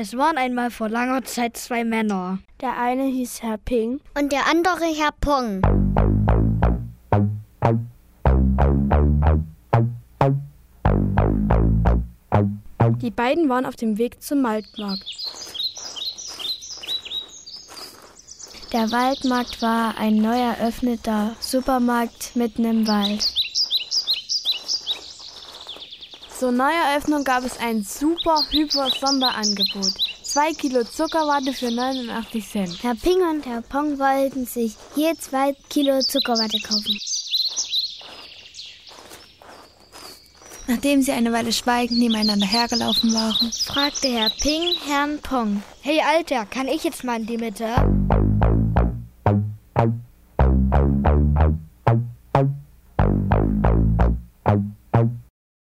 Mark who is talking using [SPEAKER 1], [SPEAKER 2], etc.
[SPEAKER 1] Es waren einmal vor langer Zeit zwei Männer.
[SPEAKER 2] Der eine hieß Herr Ping
[SPEAKER 3] und der andere Herr Pong.
[SPEAKER 2] Die beiden waren auf dem Weg zum Waldmarkt. Der Waldmarkt war ein neu eröffneter Supermarkt mitten im Wald. Zur Neueröffnung gab es ein super hyper Sonderangebot. Zwei Kilo Zuckerwatte für 89 Cent.
[SPEAKER 3] Herr Ping und Herr Pong wollten sich je zwei Kilo Zuckerwatte kaufen.
[SPEAKER 4] Nachdem sie eine Weile schweigend nebeneinander hergelaufen waren,
[SPEAKER 3] fragte Herr Ping Herrn Pong.
[SPEAKER 1] Hey Alter, kann ich jetzt mal in die Mitte? Thank you.